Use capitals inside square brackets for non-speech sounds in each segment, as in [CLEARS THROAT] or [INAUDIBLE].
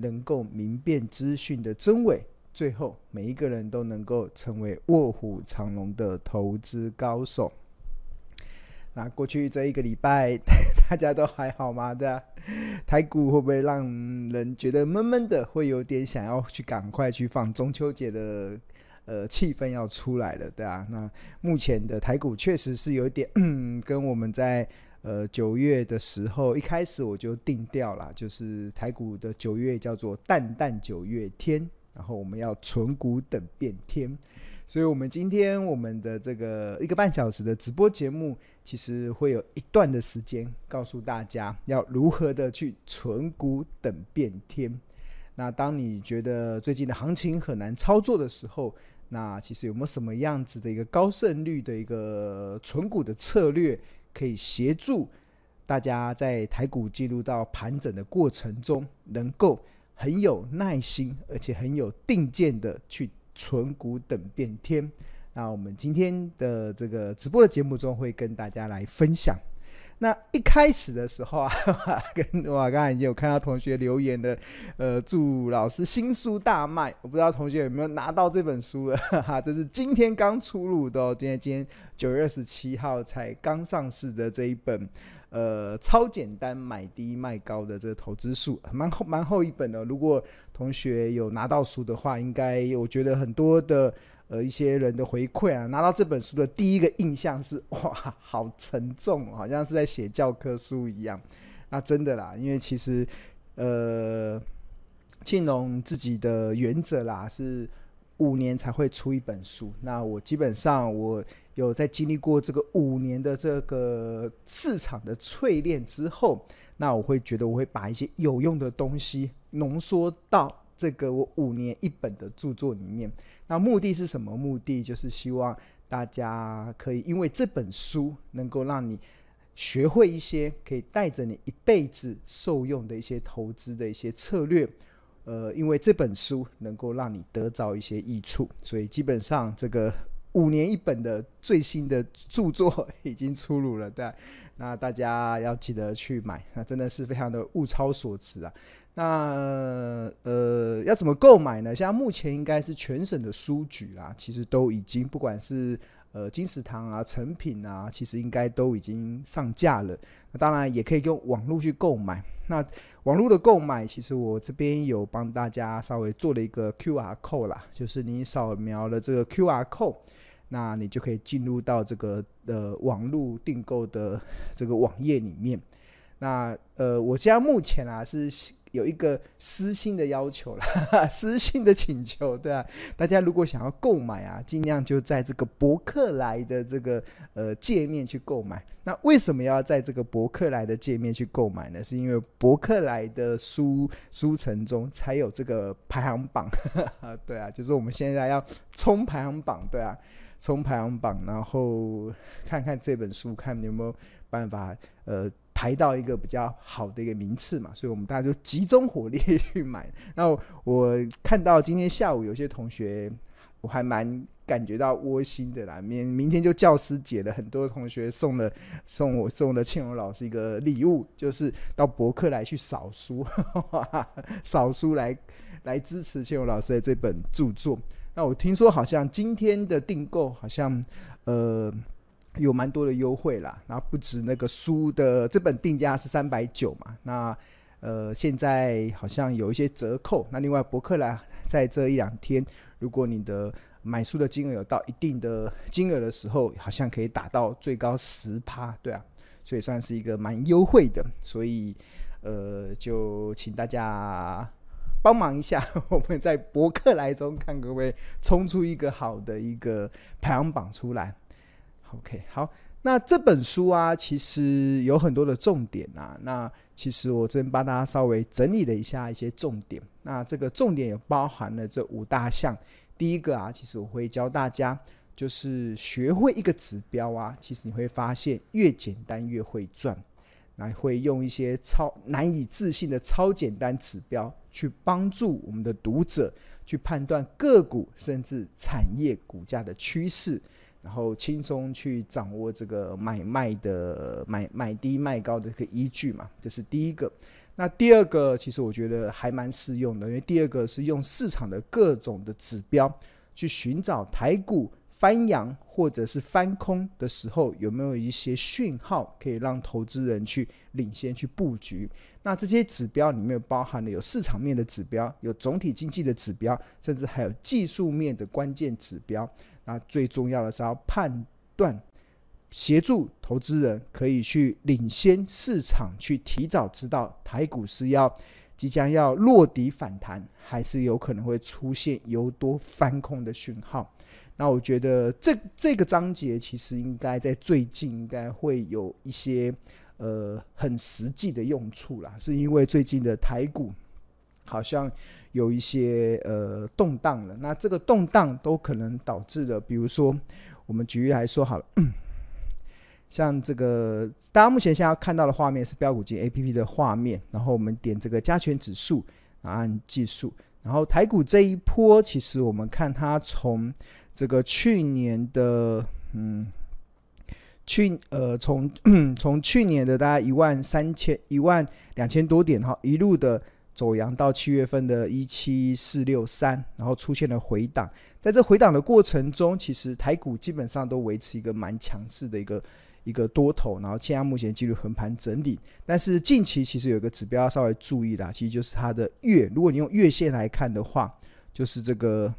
能够明辨资讯的真伪，最后每一个人都能够成为卧虎藏龙的投资高手。那过去这一个礼拜，大家都还好吗？对啊，台股会不会让人觉得闷闷的？会有点想要去赶快去放中秋节的呃气氛要出来了，对啊。那目前的台股确实是有点，跟我们在呃九月的时候一开始我就定调了，就是台股的九月叫做淡淡九月天，然后我们要存股等变天。所以，我们今天我们的这个一个半小时的直播节目，其实会有一段的时间告诉大家要如何的去存股等变天。那当你觉得最近的行情很难操作的时候，那其实有没有什么样子的一个高胜率的一个存股的策略，可以协助大家在台股进入到盘整的过程中，能够很有耐心，而且很有定见的去。存股等变天，那我们今天的这个直播的节目中会跟大家来分享。那一开始的时候啊，[LAUGHS] 跟我刚才已经有看到同学留言的，呃，祝老师新书大卖。我不知道同学有没有拿到这本书了，[LAUGHS] 哈，这是今天刚出炉的哦，今天今天九月二十七号才刚上市的这一本。呃，超简单买低卖高的这个投资术，蛮厚蛮厚一本的。如果同学有拿到书的话，应该我觉得很多的呃一些人的回馈啊，拿到这本书的第一个印象是 [LAUGHS] 哇，好沉重，好像是在写教科书一样。那真的啦，因为其实呃，庆隆自己的原则啦是五年才会出一本书。那我基本上我。有在经历过这个五年的这个市场的淬炼之后，那我会觉得我会把一些有用的东西浓缩到这个我五年一本的著作里面。那目的是什么？目的就是希望大家可以因为这本书能够让你学会一些可以带着你一辈子受用的一些投资的一些策略。呃，因为这本书能够让你得到一些益处，所以基本上这个。五年一本的最新的著作已经出炉了，对，那大家要记得去买，那真的是非常的物超所值啊。那呃，要怎么购买呢？现在目前应该是全省的书局啊，其实都已经不管是呃金石堂啊、诚品啊，其实应该都已经上架了。那当然也可以用网络去购买。那网络的购买，其实我这边有帮大家稍微做了一个 QR code 啦，就是你扫描了这个 QR code。那你就可以进入到这个呃网络订购的这个网页里面。那呃，我现在目前啊是有一个私信的要求啦，[LAUGHS] 私信的请求，对啊，大家如果想要购买啊，尽量就在这个博客来的这个呃界面去购买。那为什么要在这个博客来的界面去购买呢？是因为博客来的书书城中才有这个排行榜，[LAUGHS] 对啊，就是我们现在要冲排行榜，对啊。冲排行榜，然后看看这本书，看有没有办法呃排到一个比较好的一个名次嘛。所以我们大家就集中火力去买。[LAUGHS] 那我，看到今天下午有些同学，我还蛮感觉到窝心的啦。明明天就教师节了，很多同学送了送我送了庆荣老师一个礼物，就是到博客来去扫书，[LAUGHS] 扫书来来支持庆荣老师的这本著作。那我听说好像今天的订购好像呃有蛮多的优惠啦，然后不止那个书的这本定价是三百九嘛，那呃现在好像有一些折扣。那另外博客来在这一两天，如果你的买书的金额有到一定的金额的时候，好像可以打到最高十趴，对啊，所以算是一个蛮优惠的，所以呃就请大家。帮忙一下，[LAUGHS] 我们在博客来中看可不可以冲出一个好的一个排行榜出来。OK，好，那这本书啊，其实有很多的重点啊。那其实我这边帮大家稍微整理了一下一些重点。那这个重点也包含了这五大项。第一个啊，其实我会教大家，就是学会一个指标啊，其实你会发现越简单越会赚。那会用一些超难以置信的超简单指标，去帮助我们的读者去判断个股甚至产业股价的趋势，然后轻松去掌握这个买卖的买买低卖高的一个依据嘛。这是第一个。那第二个，其实我觉得还蛮适用的，因为第二个是用市场的各种的指标去寻找台股。翻扬或者是翻空的时候，有没有一些讯号可以让投资人去领先去布局？那这些指标里面包含了有市场面的指标，有总体经济的指标，甚至还有技术面的关键指标。那最重要的是要判断，协助投资人可以去领先市场，去提早知道台股是要即将要落底反弹，还是有可能会出现由多翻空的讯号。那我觉得这这个章节其实应该在最近应该会有一些呃很实际的用处啦，是因为最近的台股好像有一些呃动荡了，那这个动荡都可能导致的，比如说我们举例来说好了，[CLEARS THROAT] 像这个大家目前现在看到的画面是标股金 APP 的画面，然后我们点这个加权指数，然后按计数，然后台股这一波其实我们看它从这个去年的，嗯，去呃，从 [CLEARS THROAT] 从去年的大概一万三千一万两千多点哈，一路的走阳到七月份的一七四六三，然后出现了回档。在这回档的过程中，其实台股基本上都维持一个蛮强势的一个一个多头，然后现在目前进入横盘整理。但是近期其实有一个指标要稍微注意啦，其实就是它的月，如果你用月线来看的话，就是这个。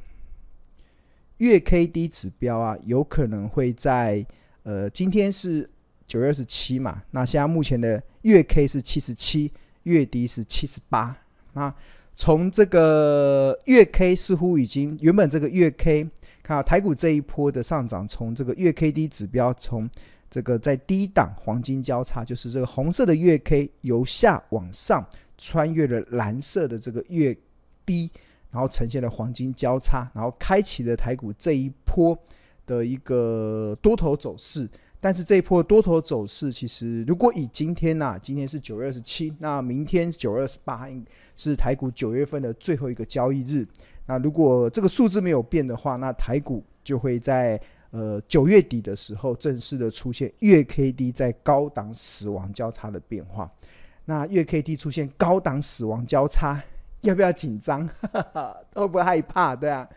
月 K D 指标啊，有可能会在呃，今天是九月二十七嘛，那现在目前的月 K 是七十七，月 D 是七十八。那从这个月 K 似乎已经原本这个月 K 看到台股这一波的上涨，从这个月 K D 指标从这个在低档黄金交叉，就是这个红色的月 K 由下往上穿越了蓝色的这个月 D。然后呈现了黄金交叉，然后开启了台股这一波的一个多头走势。但是这一波多头走势，其实如果以今天呐、今天是九月二十七，那明天九月二十八是台股九月份的最后一个交易日。那如果这个数字没有变的话，那台股就会在呃九月底的时候正式的出现月 K D 在高档死亡交叉的变化。那月 K D 出现高档死亡交叉。要不要紧张？[LAUGHS] 会不会害怕？对啊，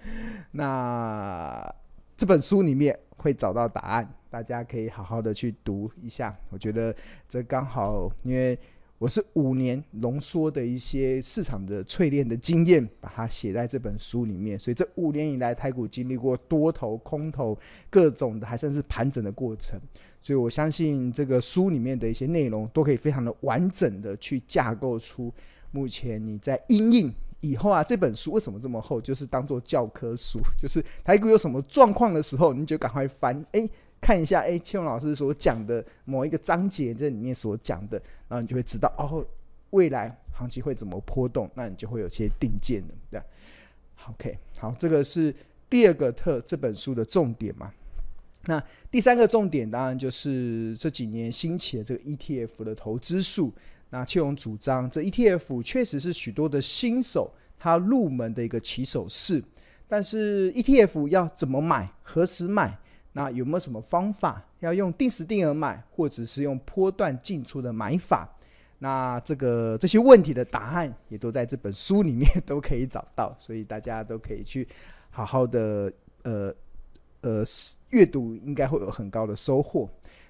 那这本书里面会找到答案，大家可以好好的去读一下。我觉得这刚好，因为我是五年浓缩的一些市场的淬炼的经验，把它写在这本书里面。所以这五年以来，台股经历过多头、空头各种的，还算是盘整的过程。所以我相信这个书里面的一些内容，都可以非常的完整的去架构出。目前你在因应以后啊，这本书为什么这么厚？就是当做教科书，就是台股有什么状况的时候，你就赶快翻，哎、看一下，哎、欸，庆荣老师所讲的某一个章节这里面所讲的，然后你就会知道哦，未来行情会怎么波动，那你就会有些定见了，对吧。OK，好，这个是第二个特这本书的重点嘛。那第三个重点当然就是这几年兴起的这个 ETF 的投资术。那庆荣主张，这 ETF 确实是许多的新手他入门的一个起手式，但是 ETF 要怎么买，何时买？那有没有什么方法？要用定时定额买，或者是用波段进出的买法？那这个这些问题的答案也都在这本书里面都可以找到，所以大家都可以去好好的呃呃阅读，应该会有很高的收获。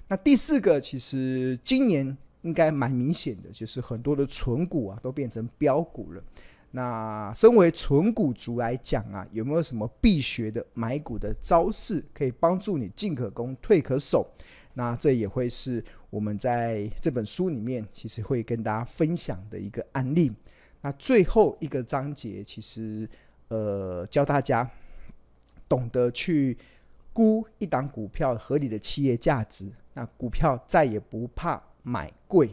那第四个，其实今年。应该蛮明显的，就是很多的存股啊都变成标股了。那身为存股族来讲啊，有没有什么必学的买股的招式，可以帮助你进可攻退可守？那这也会是我们在这本书里面其实会跟大家分享的一个案例。那最后一个章节，其实呃教大家懂得去估一档股票合理的企业价值，那股票再也不怕买贵。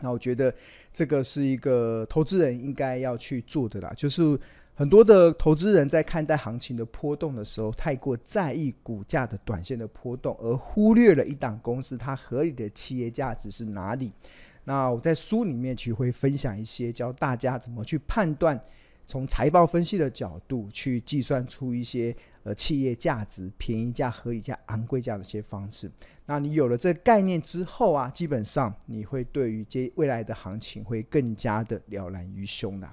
那我觉得这个是一个投资人应该要去做的啦，就是很多的投资人在看待行情的波动的时候，太过在意股价的短线的波动，而忽略了一档公司它合理的企业价值是哪里。那我在书里面其实会分享一些教大家怎么去判断，从财报分析的角度去计算出一些呃企业价值、便宜价、合理价、昂贵价的一些方式。那你有了这个概念之后啊，基本上你会对于接未来的行情会更加的了然于胸的。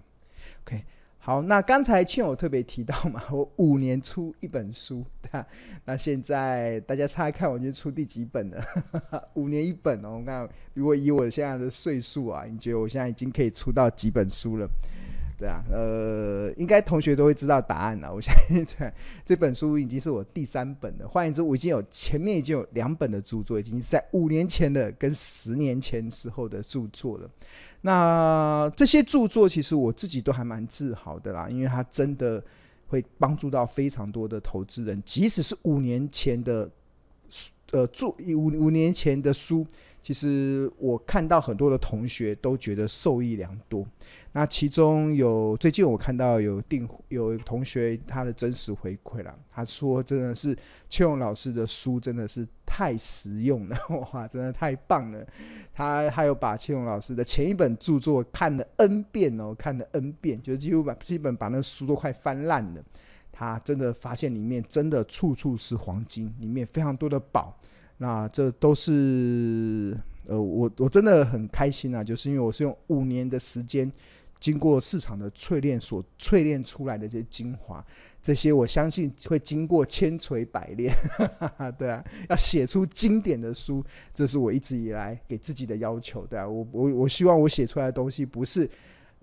OK。好，那刚才庆友特别提到嘛，[LAUGHS] 我五年出一本书，对吧？那现在大家猜看，我已经出第几本了？[LAUGHS] 五年一本哦。那，如果以我现在的岁数啊，你觉得我现在已经可以出到几本书了？对啊，呃，应该同学都会知道答案了。我相信，对，这本书已经是我第三本了。换言之，我已经有前面已经有两本的著作，已经在五年前的跟十年前时候的著作了。那这些著作其实我自己都还蛮自豪的啦，因为它真的会帮助到非常多的投资人，即使是五年前的书，呃，做五五年前的书，其实我看到很多的同学都觉得受益良多。那其中有最近我看到有订有同学他的真实回馈了，他说真的是庆荣老师的书真的是太实用了，哇，真的太棒了。他还有把庆荣老师的前一本著作看了 N 遍哦，看了 N 遍，就几乎把基本把那书都快翻烂了。他真的发现里面真的处处是黄金，里面非常多的宝。那这都是呃，我我真的很开心啊，就是因为我是用五年的时间。经过市场的淬炼所淬炼出来的这些精华，这些我相信会经过千锤百炼，[LAUGHS] 对啊，要写出经典的书，这是我一直以来给自己的要求，对啊，我我我希望我写出来的东西不是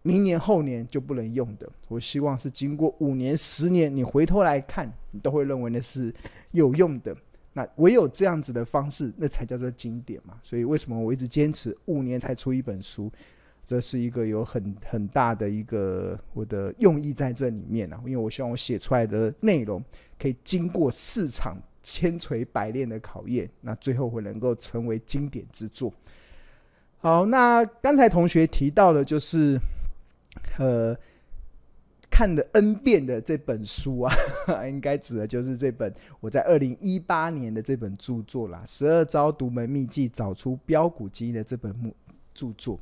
明年后年就不能用的，我希望是经过五年十年，你回头来看，你都会认为那是有用的。那唯有这样子的方式，那才叫做经典嘛。所以为什么我一直坚持五年才出一本书？这是一个有很很大的一个我的用意在这里面啊，因为我希望我写出来的内容可以经过市场千锤百炼的考验，那最后会能够成为经典之作。好，那刚才同学提到的就是，呃，看了 N 遍的这本书啊，[LAUGHS] 应该指的就是这本我在二零一八年的这本著作啦，《十二招独门秘技找出标股基因》的这本著作。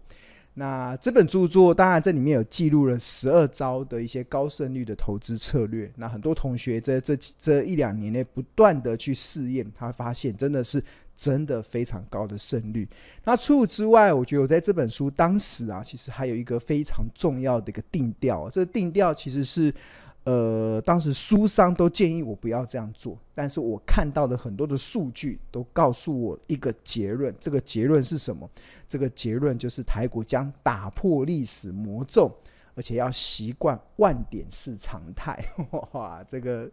那这本著作，当然这里面有记录了十二招的一些高胜率的投资策略。那很多同学在这这一两年内不断的去试验，他发现真的是真的非常高的胜率。那除此之外，我觉得我在这本书当时啊，其实还有一个非常重要的一个定调，这个定调其实是。呃，当时书商都建议我不要这样做，但是我看到的很多的数据都告诉我一个结论，这个结论是什么？这个结论就是台股将打破历史魔咒，而且要习惯万点是常态。[LAUGHS] 哇，这个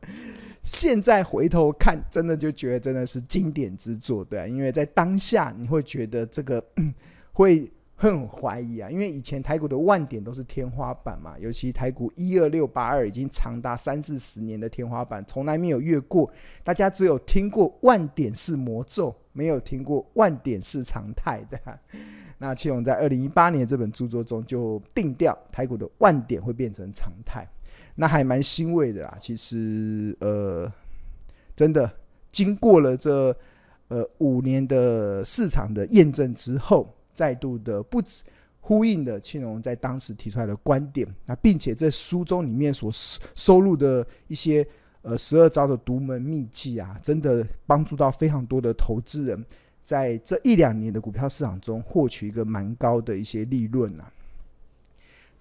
现在回头看，真的就觉得真的是经典之作，对，因为在当下你会觉得这个 [CLEARS THROAT] 会。很怀疑啊，因为以前台股的万点都是天花板嘛，尤其台股一二六八二已经长达三四十年的天花板，从来没有越过。大家只有听过万点是魔咒，没有听过万点是常态的。[LAUGHS] 那庆荣在二零一八年这本著作中就定调，台股的万点会变成常态，那还蛮欣慰的啦。其实呃，真的经过了这呃五年的市场的验证之后。再度的不止呼应了庆荣在当时提出来的观点，那并且在书中里面所收录的一些呃十二招的独门秘技啊，真的帮助到非常多的投资人，在这一两年的股票市场中获取一个蛮高的一些利润啊。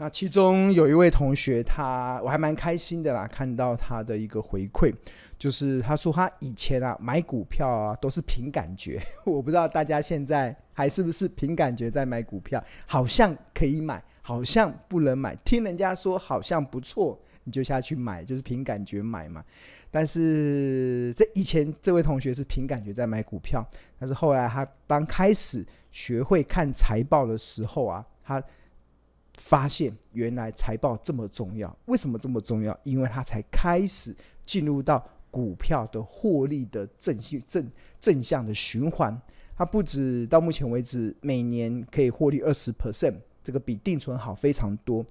那其中有一位同学他，我还蛮开心的啦，看到他的一个回馈，就是他说他以前啊买股票啊都是凭感觉，[LAUGHS] 我不知道大家现在还是不是凭感觉在买股票，好像可以买，好像不能买，听人家说好像不错，你就下去买，就是凭感觉买嘛。但是这以前这位同学是凭感觉在买股票，但是后来他刚开始学会看财报的时候啊，他。发现原来财报这么重要，为什么这么重要？因为它才开始进入到股票的获利的正性正正向的循环。它不止到目前为止每年可以获利二十 percent，这个比定存好非常多。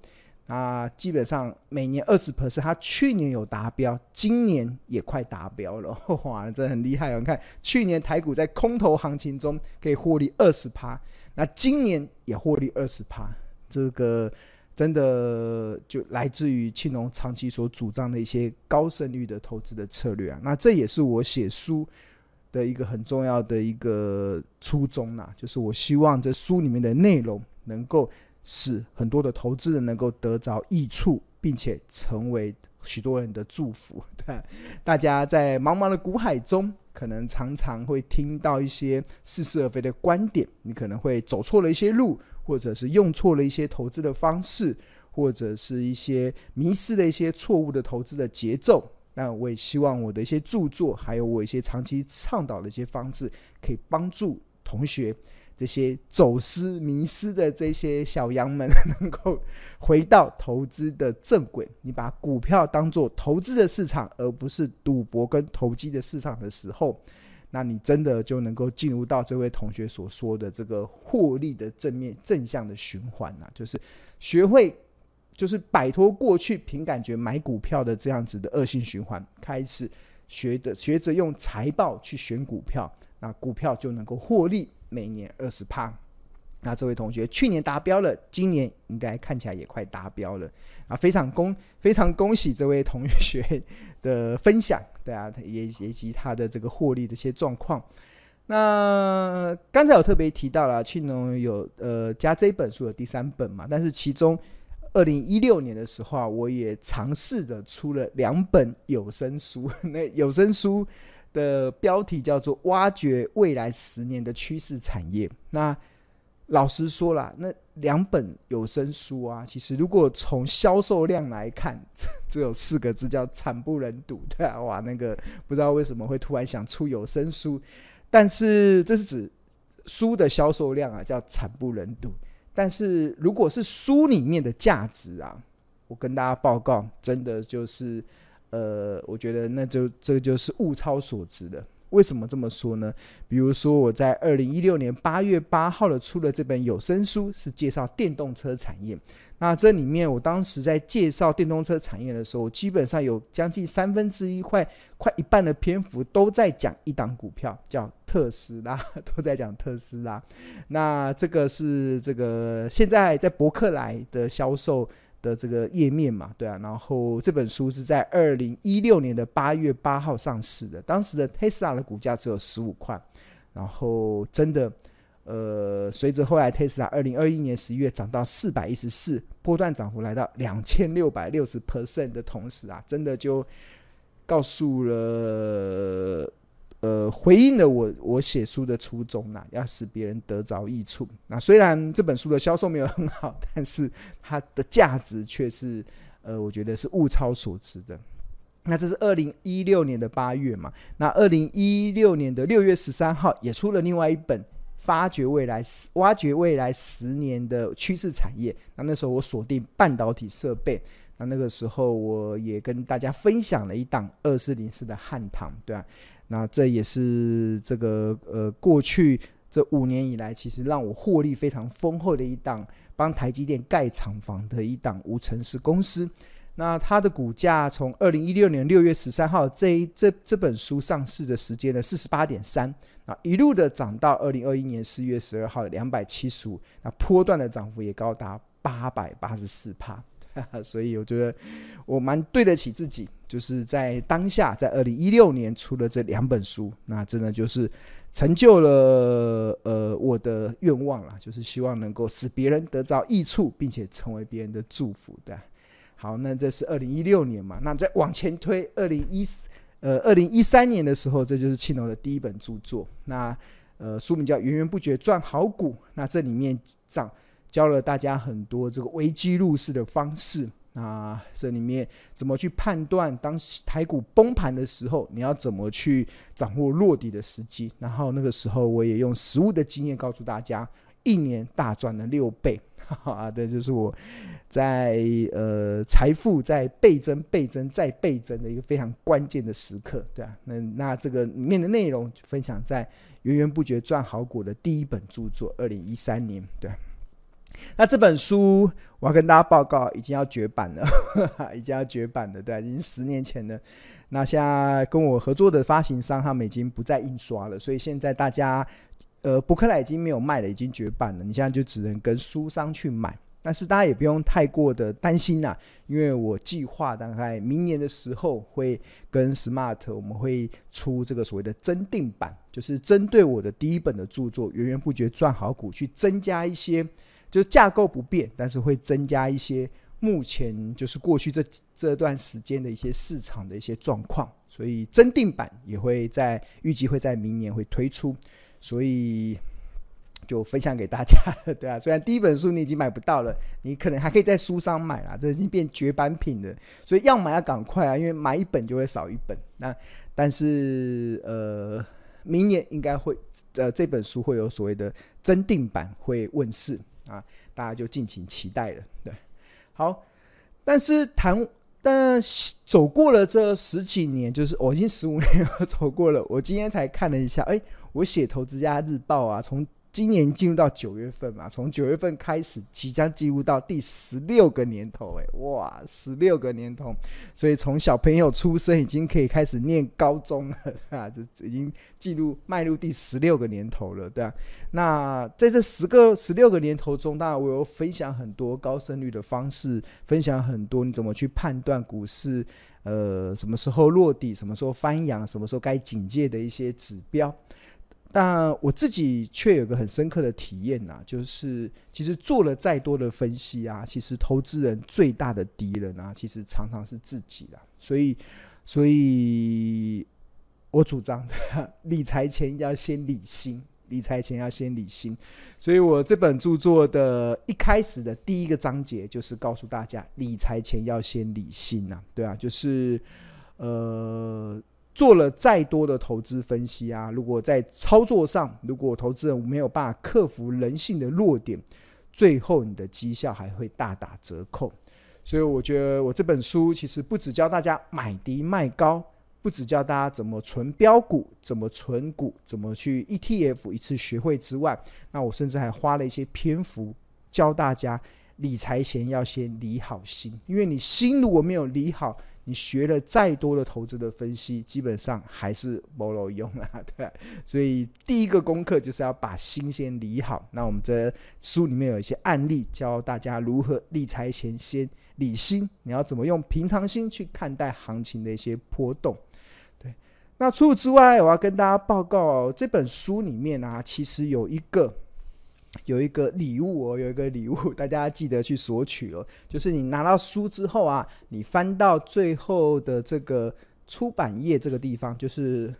啊，基本上每年二十 percent，它去年有达标，今年也快达标了，[LAUGHS] 哇，这很厉害哦！你看，去年台股在空头行情中可以获利二十趴，那今年也获利二十趴，这个真的就来自于庆农长期所主张的一些高胜率的投资的策略啊。那这也是我写书的一个很重要的一个初衷呐，就是我希望这书里面的内容能够。使很多的投资人能够得着益处，并且成为许多人的祝福。对，[LAUGHS] 大家在茫茫的股海中，可能常常会听到一些似是而非的观点，你可能会走错了一些路，或者是用错了一些投资的方式，或者是一些迷失了一些错误的投资的节奏。那我也希望我的一些著作，还有我一些长期倡导的一些方式，可以帮助同学。这些走失、迷失的这些小羊们，[LAUGHS] 能够回到投资的正轨。你把股票当做投资的市场，而不是赌博跟投机的市场的时候，那你真的就能够进入到这位同学所说的这个获利的正面正向的循环了。就是学会，就是摆脱过去凭感觉买股票的这样子的恶性循环，开始学的学着用财报去选股票，那股票就能够获利。每年二十趴，那这位同学去年达标了，今年应该看起来也快达标了啊！非常恭非常恭喜这位同学的分享，对啊，也以及他的这个获利的一些状况。那刚才我特别提到了庆农有呃加这本书的第三本嘛，但是其中二零一六年的时候啊，我也尝试的出了两本有声书，[LAUGHS] 那有声书。的标题叫做“挖掘未来十年的趋势产业”。那老实说啦，那两本有声书啊，其实如果从销售量来看，[LAUGHS] 只有四个字叫“惨不忍睹”。对啊，哇，那个不知道为什么会突然想出有声书，但是这是指书的销售量啊，叫“惨不忍睹”。但是如果是书里面的价值啊，我跟大家报告，真的就是。呃，我觉得那就这就是物超所值的。为什么这么说呢？比如说我在二零一六年八月八号的出了这本有声书，是介绍电动车产业。那这里面我当时在介绍电动车产业的时候，基本上有将近三分之一快快一半的篇幅都在讲一档股票，叫特斯拉，[LAUGHS] 都在讲特斯拉。那这个是这个现在在博客来的销售。的这个页面嘛，对啊，然后这本书是在二零一六年的八月八号上市的，当时的特斯拉的股价只有十五块，然后真的，呃，随着后来特斯拉二零二一年十一月涨到四百一十四，波段涨幅来到两千六百六十 percent 的同时啊，真的就告诉了。呃，回应了我我写书的初衷呐，要使别人得着益处。那虽然这本书的销售没有很好，但是它的价值却是，呃，我觉得是物超所值的。那这是二零一六年的八月嘛？那二零一六年的六月十三号也出了另外一本《发掘未来挖掘未来十年的趋势产业》。那那时候我锁定半导体设备。那那个时候我也跟大家分享了一档二四零四的汉唐，对啊。那这也是这个呃，过去这五年以来，其实让我获利非常丰厚的一档，帮台积电盖厂房的一档无尘室公司。那它的股价从二零一六年六月十三号这一这这本书上市的时间呢，四十八点三，啊，一路的涨到二零二一年四月十二号的两百七十五，那波段的涨幅也高达八百八十四帕。[LAUGHS] 所以我觉得我蛮对得起自己，就是在当下，在二零一六年出了这两本书，那真的就是成就了呃我的愿望啦，就是希望能够使别人得到益处，并且成为别人的祝福的。好，那这是二零一六年嘛，那再往前推，二零一呃二零一三年的时候，这就是庆农的第一本著作，那呃书名叫《源源不绝赚好股》，那这里面涨。教了大家很多这个危机入市的方式啊，这里面怎么去判断当台股崩盘的时候，你要怎么去掌握落底的时机？然后那个时候我也用实物的经验告诉大家，一年大赚了六倍，哈 [LAUGHS] 哈，对，就是我在呃财富在倍增、倍增再倍增的一个非常关键的时刻，对啊，那那这个里面的内容分享在源源不绝赚好果的第一本著作，二零一三年，对。那这本书我要跟大家报告，已经要绝版了，[LAUGHS] 已经要绝版了，对，已经十年前了。那现在跟我合作的发行商，他们已经不再印刷了，所以现在大家，呃，博客来已经没有卖了，已经绝版了。你现在就只能跟书商去买，但是大家也不用太过的担心呐，因为我计划大概明年的时候会跟 Smart 我们会出这个所谓的增订版，就是针对我的第一本的著作《源源不绝赚好股》去增加一些，就是架构不变，但是会增加一些。目前就是过去这这段时间的一些市场的一些状况，所以增订版也会在预计会在明年会推出，所以就分享给大家，[LAUGHS] 对啊，虽然第一本书你已经买不到了，你可能还可以在书商买啦，这已经变绝版品了，所以要买要赶快啊，因为买一本就会少一本。那但是呃，明年应该会呃这本书会有所谓的增订版会问世啊，大家就尽情期待了，对。好，但是谈，但走过了这十几年，就是我已经十五年走过了。我今天才看了一下，哎，我写《投资家日报》啊，从。今年进入到九月份嘛，从九月份开始，即将进入到第十六个年头，哎，哇，十六个年头，所以从小朋友出生已经可以开始念高中了，[LAUGHS] 啊，这已经进入迈入第十六个年头了，对啊。那在这十个十六个年头中，当然我有分享很多高胜率的方式，分享很多你怎么去判断股市，呃，什么时候落地，什么时候翻扬，什么时候该警戒的一些指标。但我自己却有个很深刻的体验、啊，就是其实做了再多的分析啊，其实投资人最大的敌人啊，其实常常是自己啦。所以，所以我主张 [LAUGHS] 理财前要先理心，理财前要先理心。所以我这本著作的一开始的第一个章节就是告诉大家，理财前要先理心呐、啊，对啊，就是呃。做了再多的投资分析啊，如果在操作上，如果投资人没有办法克服人性的弱点，最后你的绩效还会大打折扣。所以我觉得我这本书其实不只教大家买低卖高，不只教大家怎么存标股、怎么存股、怎么去 ETF 一次学会之外，那我甚至还花了一些篇幅教大家理财前要先理好心，因为你心如果没有理好。你学了再多的投资的分析，基本上还是没有用啊，对。所以第一个功课就是要把心先理好。那我们这书里面有一些案例，教大家如何理财前先理心。你要怎么用平常心去看待行情的一些波动？对。那除此之外，我要跟大家报告，这本书里面啊，其实有一个。有一个礼物哦，有一个礼物，[LAUGHS] 大家记得去索取哦。就是你拿到书之后啊，你翻到最后的这个出版页这个地方，就是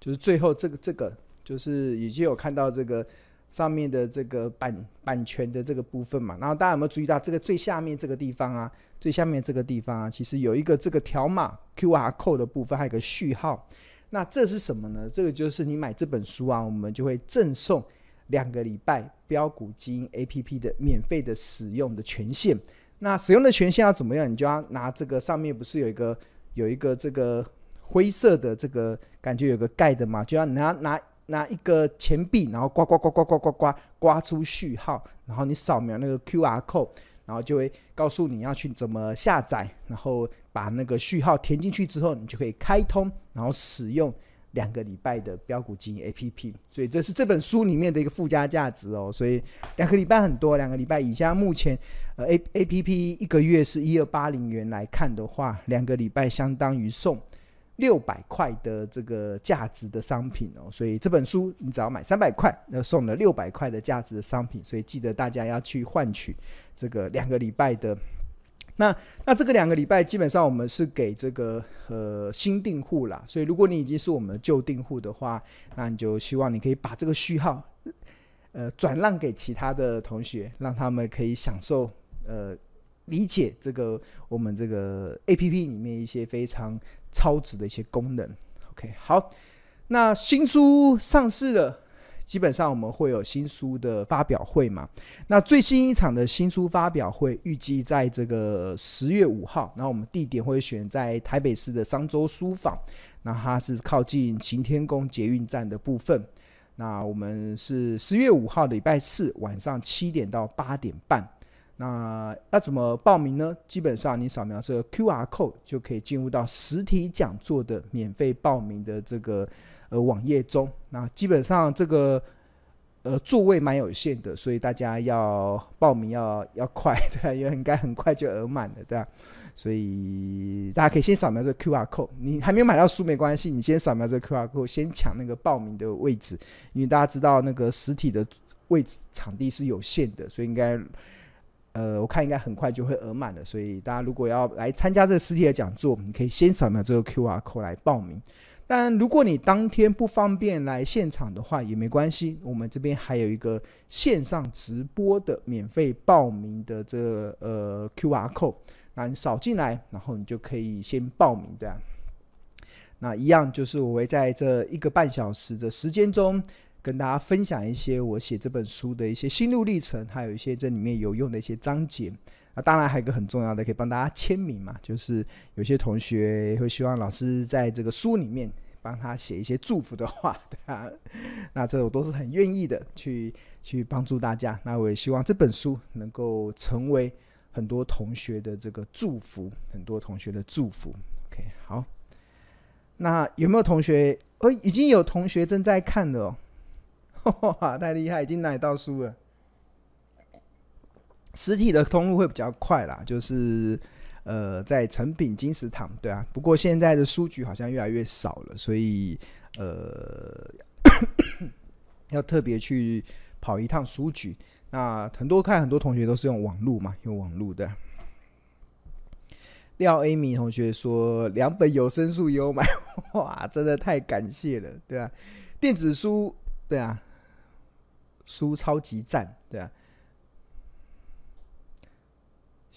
就是最后这个这个，就是已经有看到这个上面的这个版版权的这个部分嘛。然后大家有没有注意到这个最下面这个地方啊？最下面这个地方啊，其实有一个这个条码 QR code 的部分，还有个序号。那这是什么呢？这个就是你买这本书啊，我们就会赠送两个礼拜标股基因 APP 的免费的使用的权限。那使用的权限要怎么样？你就要拿这个上面不是有一个有一个这个灰色的这个感觉有个盖的嘛？就要拿拿拿一个钱币，然后刮刮刮刮刮刮刮刮出序号，然后你扫描那个 QR code。然后就会告诉你要去怎么下载，然后把那个序号填进去之后，你就可以开通，然后使用两个礼拜的标股基因 APP。所以这是这本书里面的一个附加价值哦。所以两个礼拜很多，两个礼拜以下，目前呃 A APP 一个月是一二八零元来看的话，两个礼拜相当于送。六百块的这个价值的商品哦，所以这本书你只要买三百块，那送了六百块的价值的商品，所以记得大家要去换取这个两个礼拜的。那那这个两个礼拜基本上我们是给这个呃新订户啦，所以如果你已经是我们的旧订户的话，那你就希望你可以把这个序号呃转让给其他的同学，让他们可以享受呃。理解这个我们这个 APP 里面一些非常超值的一些功能。OK，好，那新书上市了，基本上我们会有新书的发表会嘛。那最新一场的新书发表会预计在这个十月五号，那我们地点会选在台北市的商周书坊，那它是靠近行天宫捷运站的部分。那我们是十月五号的礼拜四晚上七点到八点半。那要怎么报名呢？基本上你扫描这个 QR code 就可以进入到实体讲座的免费报名的这个呃网页中。那基本上这个呃座位蛮有限的，所以大家要报名要要快，[LAUGHS] 对，因为应该很快就额满了，对吧？所以大家可以先扫描这个 QR code。你还没有买到书没关系，你先扫描这个 QR code，先抢那个报名的位置，因为大家知道那个实体的位置场地是有限的，所以应该。呃，我看应该很快就会额满了，所以大家如果要来参加这个实体的讲座，你可以先扫描这个 QR code 来报名。但如果你当天不方便来现场的话，也没关系，我们这边还有一个线上直播的免费报名的这个呃 QR code，那你扫进来，然后你就可以先报名，对啊。那一样就是我会在这一个半小时的时间中。跟大家分享一些我写这本书的一些心路历程，还有一些这里面有用的一些章节。那当然还有一个很重要的，可以帮大家签名嘛，就是有些同学会希望老师在这个书里面帮他写一些祝福的话，对啊。那这我都是很愿意的，去去帮助大家。那我也希望这本书能够成为很多同学的这个祝福，很多同学的祝福。OK，好。那有没有同学？哦，已经有同学正在看了哦。[LAUGHS] 哇，太厉害！已经拿到书了。实体的通路会比较快啦，就是呃，在成品金石堂，对啊。不过现在的书局好像越来越少了，所以呃，[COUGHS] 要特别去跑一趟书局。那很多看很多同学都是用网路嘛，用网路的。廖 Amy 同学说两本有声书有买，[LAUGHS] 哇，真的太感谢了，对啊。电子书，对啊。书超级赞，对啊，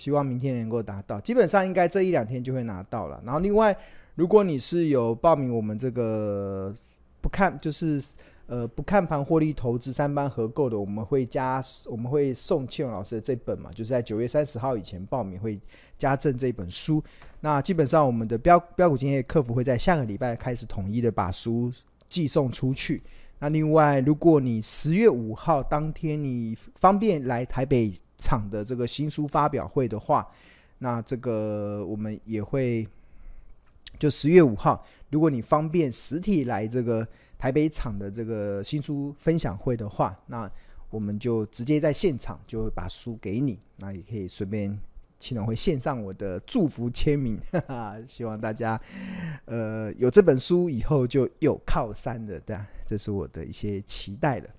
希望明天能够达到，基本上应该这一两天就会拿到了。然后另外，如果你是有报名我们这个不看就是呃不看盘获利投资三班合购的，我们会加我们会送庆荣老师的这本嘛，就是在九月三十号以前报名会加赠这本书。那基本上我们的标标股经验客服会在下个礼拜开始统一的把书寄送出去。那另外，如果你十月五号当天你方便来台北场的这个新书发表会的话，那这个我们也会就十月五号，如果你方便实体来这个台北场的这个新书分享会的话，那我们就直接在现场就会把书给你，那也可以顺便。系统会献上我的祝福签名，[LAUGHS] 哈哈，希望大家，呃，有这本书以后就有靠山的，对啊，这是我的一些期待了。